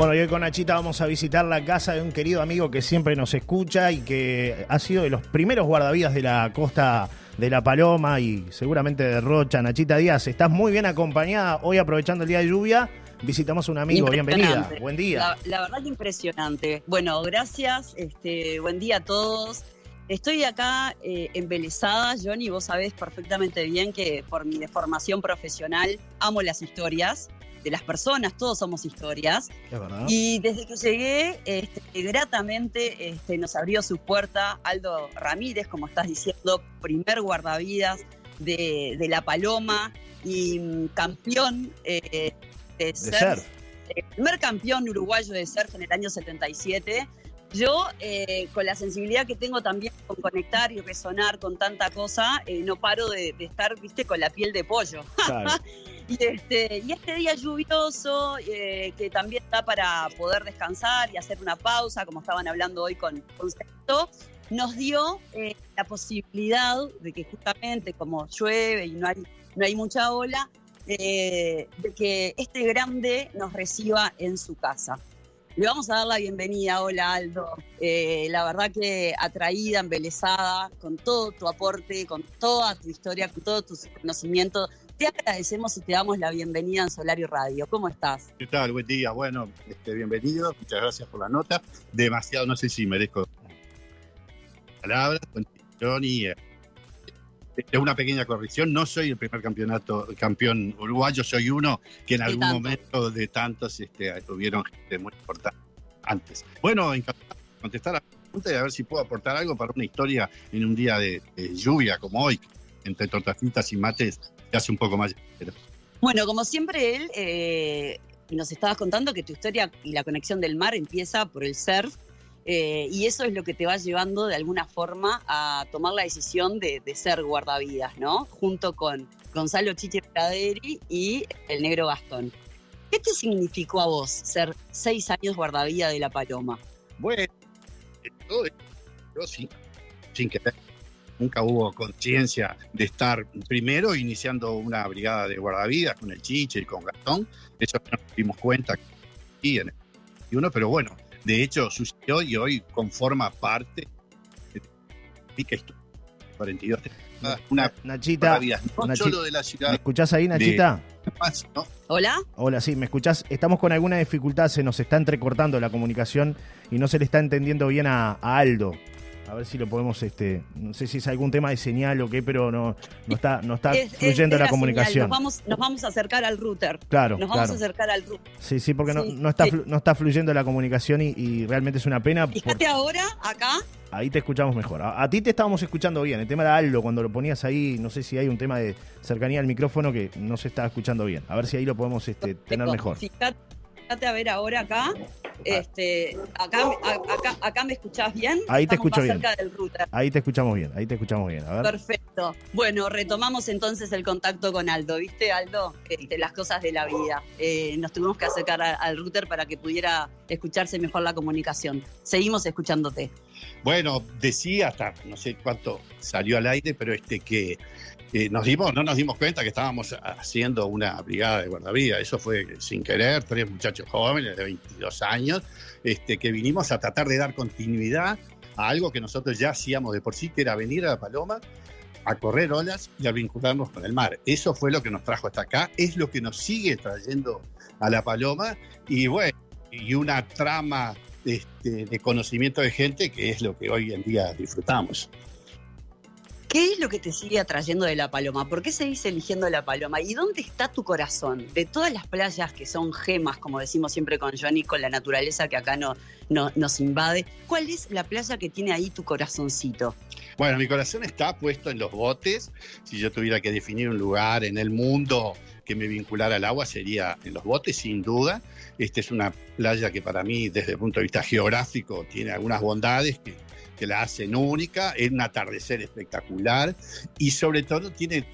Bueno, y hoy con Nachita vamos a visitar la casa de un querido amigo que siempre nos escucha y que ha sido de los primeros guardavidas de la costa de La Paloma y seguramente de Rocha. Nachita Díaz, estás muy bien acompañada. Hoy aprovechando el día de lluvia, visitamos a un amigo. Bienvenida. Buen día. La, verdad que impresionante. Bueno, gracias. Este, buen día a todos. Estoy acá eh, embelesada, Johnny, vos sabés perfectamente bien que por mi formación profesional amo las historias de las personas, todos somos historias. Y desde que llegué, este, gratamente este, nos abrió su puerta Aldo Ramírez, como estás diciendo, primer guardavidas de, La Paloma y mm, campeón eh, de, surf. El primer campeón uruguayo de surf en el año 77. Yo, eh, con la sensibilidad que tengo también con conectar y resonar con tanta cosa, eh, no paro de, estar, viste, con la piel de pollo. Y este, y este día lluvioso, eh, que también está para poder descansar y hacer una pausa, como estaban hablando hoy con, con nos dio la posibilidad de que justamente como llueve y no hay, no hay mucha ola, de que este grande nos reciba en su casa. Le vamos a dar la bienvenida. Hola Aldo. la verdad que atraída, embelesada, con todo tu aporte, con toda tu historia, con todo tu conocimiento te agradecemos y te damos la bienvenida en Solario Radio. ¿Cómo estás? ¿Qué tal? Buen día. Bueno, este, bienvenido. Muchas gracias por la nota. Demasiado, no sé si merezco palabras. Johnny. Eh, es una pequeña corrección. No soy el primer campeonato, campeón uruguayo, soy uno que en algún momento de tantos este, tuvieron gente muy importante antes. Bueno, encantado de contestar a la pregunta y a ver si puedo aportar algo para una historia en un día de, lluvia como hoy, entre tortacitas y mates hace un poco más. Bueno, como siempre, él eh, nos estabas contando que tu historia y la conexión del mar empieza por el surf. Eh, y eso es lo que te va llevando de alguna forma a tomar la decisión de, ser guardavidas, ¿no? Junto con Gonzalo Chiche Praderi y el negro Gastón. ¿Qué te significó a vos ser seis años guardavidas de la Paloma? Bueno, yo sí, sin querer nunca hubo conciencia de estar primero iniciando una brigada de guardavidas con el Chiche y con Gastón. Eso nos dimos cuenta y en el uno, pero bueno, de hecho sucedió y hoy conforma parte de Pica 42 una Nachita, no solo de la ciudad. ¿Me escuchás ahí, Nachita? Hola. Hola, sí, ¿me escuchás? Estamos con alguna dificultad, se nos está entrecortando la comunicación y no se le está entendiendo bien a Aldo. A ver si lo podemos, este, no sé si es algún tema de señal o qué, pero no, no está, no está fluyendo la, comunicación. Nos vamos, nos vamos a acercar al router. Claro. Nos vamos a acercar al router. Sí, sí, porque no, no, está, no está fluyendo la comunicación y, realmente es una pena. Fíjate ahora, acá. Ahí te escuchamos mejor. A, ti te estábamos escuchando bien. El tema era Aldo, cuando lo ponías ahí, no sé si hay un tema de cercanía al micrófono que no se está escuchando bien. A ver si ahí lo podemos este, tener mejor. Fíjate a ver ahora acá. Este, acá, acá, acá me escuchás bien. Ahí te escucho bien. Ahí te escuchamos bien, ahí te escuchamos bien. Perfecto. Bueno, retomamos entonces el contacto con Aldo. ¿Viste, Aldo? Este, las cosas de la vida. Eh, nos tuvimos que acercar al router para que pudiera escucharse mejor la comunicación. Seguimos escuchándote. Bueno, decía hasta no sé cuánto salió al aire, pero este que eh, nos dimos, no nos dimos cuenta que estábamos haciendo una brigada de guardavidas. Eso fue sin querer, tres muchachos jóvenes de 22 años, este, que vinimos a tratar de dar continuidad a algo que nosotros ya hacíamos de por sí, que era venir a la Paloma a correr olas y a vincularnos con el mar. Eso fue lo que nos trajo hasta acá, es lo que nos sigue trayendo a la Paloma y bueno, y una trama este, de conocimiento de gente que es lo que hoy en día disfrutamos. ¿Qué es lo que te sigue atrayendo de La Paloma? ¿Por qué seguís eligiendo La Paloma? ¿Y dónde está tu corazón? De todas las playas que son gemas, como decimos siempre con Johnny, con la naturaleza que acá no, nos invade, ¿cuál es la playa que tiene ahí tu corazoncito? Bueno, mi corazón está puesto en los botes. Si yo tuviera que definir un lugar en el mundo que me vinculara al agua, sería en los botes, sin duda. Esta es una playa que para mí, desde el punto de vista geográfico, tiene algunas bondades que que la hacen única, es un atardecer espectacular y sobre todo tiene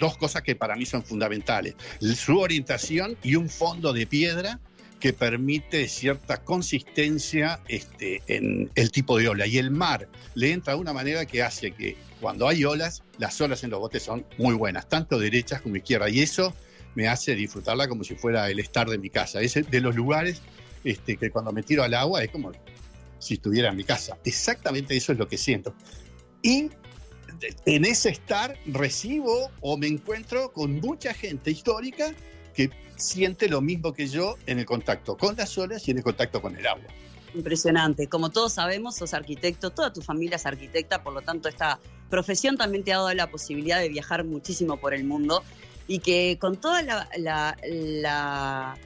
dos cosas que para mí son fundamentales, su orientación y un fondo de piedra que permite cierta consistencia este, en el tipo de ola. Y el mar le entra de una manera que hace que cuando hay olas, las olas en los botes son muy buenas, tanto derechas como izquierdas. Y eso me hace disfrutarla como si fuera el estar de mi casa. Es de los lugares este, que cuando me tiro al agua es como si estuviera en mi casa. Exactamente eso es lo que siento. Y en ese estar recibo o me encuentro con mucha gente histórica que siente lo mismo que yo en el contacto con las olas y en el contacto con el agua. Impresionante. Como todos sabemos, sos arquitecto, toda tu familia es arquitecta, por lo tanto esta profesión también te ha dado la posibilidad de viajar muchísimo por el mundo y que con toda la, la,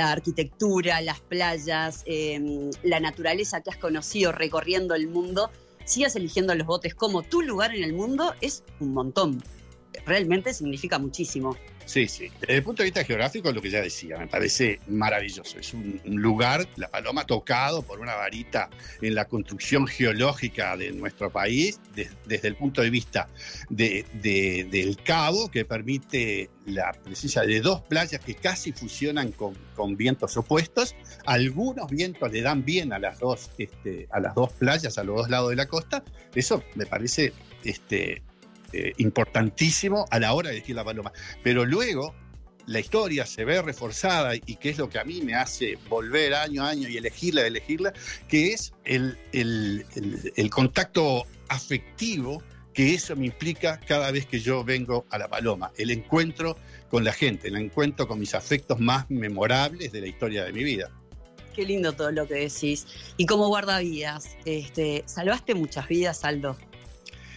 arquitectura, las playas, em, la naturaleza que has conocido recorriendo el mundo, sigas eligiendo los botes como tu lugar en el mundo es un montón. Realmente significa muchísimo. Sí, sí. Desde el punto de vista geográfico, lo que ya decía, me parece maravilloso. Es un, lugar, la paloma tocado por una varita en la construcción geológica de nuestro país, desde el punto de vista del cabo, que permite la presencia de dos playas que casi fusionan con, vientos opuestos. Algunos vientos le dan bien a las dos, este, a las dos playas, a los dos lados de la costa. Eso me parece este, eh, importantísimo a la hora de elegir la paloma. Pero luego la historia se ve reforzada y que es lo que a mí me hace volver año a año y elegirla, elegirla, que es el, el, contacto afectivo que eso me implica cada vez que yo vengo a la paloma, el encuentro con la gente, el encuentro con mis afectos más memorables de la historia de mi vida. Qué lindo todo lo que decís. Y como guardavidas, este, ¿salvaste muchas vidas, Aldo?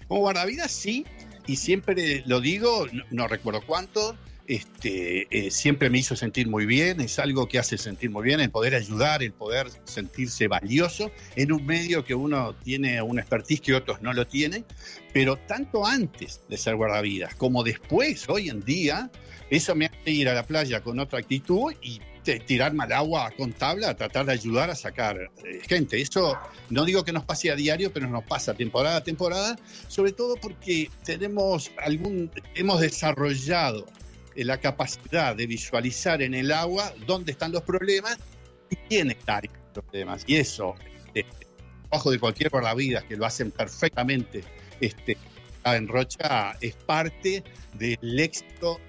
Como guardavidas sí, y siempre lo digo, no, recuerdo cuánto, este, eh, siempre me hizo sentir muy bien, es algo que hace sentir muy bien, el poder ayudar, el poder sentirse valioso en un medio que uno tiene una expertise que otros no lo tienen, pero tanto antes de ser guardavidas como después, hoy en día, eso me hace ir a la playa con otra actitud y tirarme al agua con tabla, tratar de ayudar a sacar eh, gente. Eso no digo que nos pase a diario, pero nos pasa temporada a temporada, sobre todo porque tenemos algún, hemos desarrollado eh, la capacidad de visualizar en el agua dónde están los problemas y quién está en los problemas. Y eso, eh, ojo de cualquier vida que lo hacen perfectamente este, en Rocha, es parte del éxito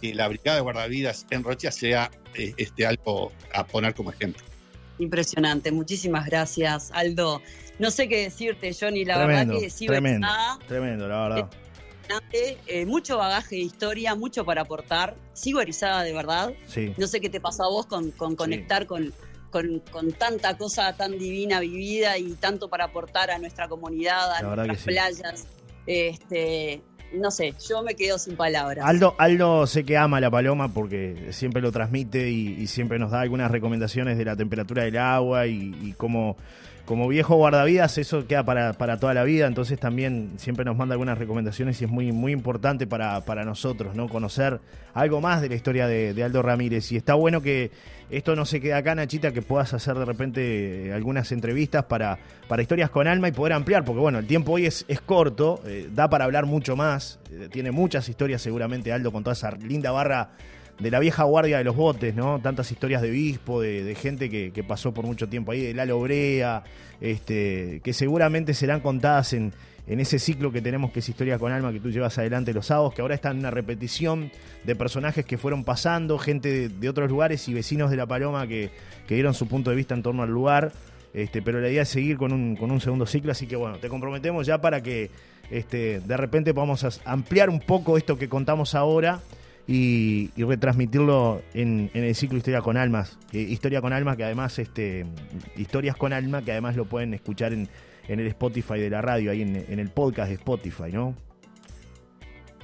que la Brigada de Guardavidas en Rocha sea eh, este, algo a poner como ejemplo. Impresionante, muchísimas gracias, Aldo. No sé qué decirte, Johnny, la verdad que sí, tremendo, tremendo, la verdad. Eh, mucho bagaje de historia, mucho para aportar. Sigo erizada de verdad. Sí. No sé qué te pasó a vos con, conectar con, con, tanta cosa tan divina vivida y tanto para aportar a nuestra comunidad, a nuestras playas. Este, no sé, yo me quedo sin palabras. Aldo, Aldo sé que ama la paloma porque siempre lo transmite y, siempre nos da algunas recomendaciones de la temperatura del agua y, y cómo como viejo guardavidas eso queda para, para, toda la vida, entonces también siempre nos manda algunas recomendaciones y es muy, muy importante para, para nosotros, ¿no? Conocer algo más de la historia de, Aldo Ramírez. Y está bueno que esto no se quede acá, Nachita, que puedas hacer de repente eh, algunas entrevistas para, para historias con alma y poder ampliar, porque bueno, el tiempo hoy es, es corto, eh, da para hablar mucho más, eh, tiene muchas historias seguramente Aldo con toda esa linda barra de la vieja guardia de los botes, ¿no? Tantas historias de obispo, de, gente que, pasó por mucho tiempo ahí, de Lalo Brea, este, que seguramente serán contadas en, en ese ciclo que tenemos que es Historia con Alma que tú llevas adelante los sábados, que ahora está en una repetición de personajes que fueron pasando, gente de, otros lugares y vecinos de La Paloma que, que, dieron su punto de vista en torno al lugar. Este, pero la idea es seguir con un, con un segundo ciclo, así que bueno, te comprometemos ya para que este, de repente podamos ampliar un poco esto que contamos ahora y, retransmitirlo en, el ciclo Historia con Almas. Historia con Almas, que además, este, Historias con Alma, que además lo pueden escuchar en, el Spotify de la radio, ahí en, el podcast de Spotify, ¿no?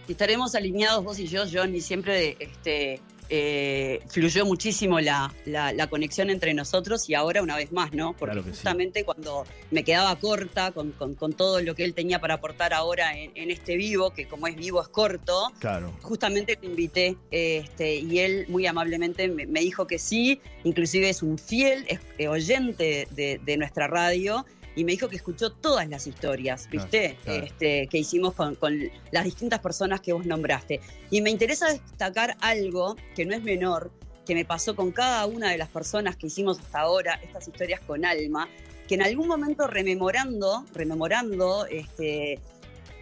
estaremos alineados vos y yo, John, y siempre este, eh, fluyó muchísimo la, la, conexión entre nosotros y ahora una vez más, ¿no? Porque justamente cuando me quedaba corta con, con, todo lo que él tenía para aportar ahora en, este vivo, que como es vivo es corto, claro. justamente lo invité este, y él muy amablemente me, dijo que sí, inclusive es un fiel eh, oyente de, de nuestra radio y me dijo que escuchó todas las historias, ¿viste? Este, que hicimos con, las distintas personas que vos nombraste. Y me interesa destacar algo que no es menor, que me pasó con cada una de las personas que hicimos hasta ahora estas historias con alma, que en algún momento rememorando, rememorando este,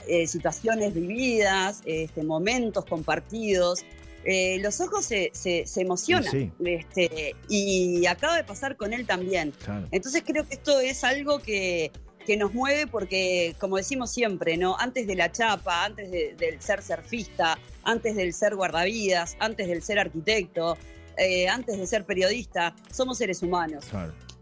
eh, situaciones vividas, este, momentos compartidos, eh, los ojos se, se, emocionan. Sí, Este, y acaba de pasar con él también. Entonces creo que esto es algo que, que nos mueve porque, como decimos siempre, ¿no? Antes de la chapa, antes del ser surfista, antes del ser guardavidas, antes del ser arquitecto, eh, antes de ser periodista, somos seres humanos.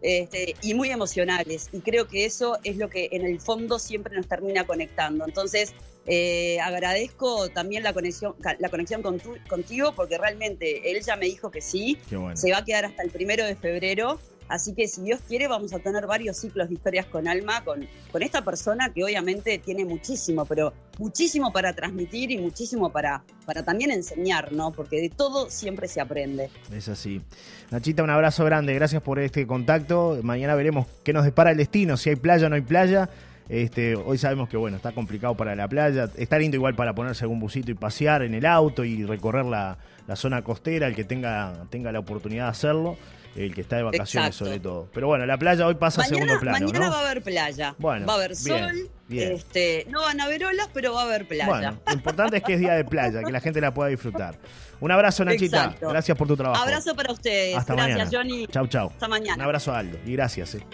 Este, y muy emocionales. Y creo que eso es lo que en el fondo siempre nos termina conectando. Entonces, eh, agradezco también la conexión, la conexión contigo porque realmente él ya me dijo que sí. Se va a quedar hasta el primero de febrero Así que si Dios quiere vamos a tener varios ciclos de historias con alma, con, con esta persona que obviamente tiene muchísimo, pero muchísimo para transmitir y muchísimo para, para también enseñar, ¿no? Porque de todo siempre se aprende. Es así. Nachita, un abrazo grande, gracias por este contacto. Mañana veremos qué nos depara el destino, si hay playa o no hay playa. Este, hoy sabemos que bueno, está complicado para la playa. Está lindo igual para ponerse algún busito y pasear en el auto y recorrer la, la zona costera, el que tenga, tenga la oportunidad de hacerlo el que está de vacaciones sobre todo. Pero bueno, la playa hoy pasa a segundo plano. Mañana va a haber playa. Bueno, va a haber sol. Este, no van a haber olas, pero va a haber playa. Bueno, lo importante es que es día de playa, que la gente la pueda disfrutar. Un abrazo, Nachita. Gracias por tu trabajo. Abrazo para ustedes. Hasta gracias, Johnny. Chau, chau. Hasta mañana. Un abrazo, Aldo. Y gracias. Eh.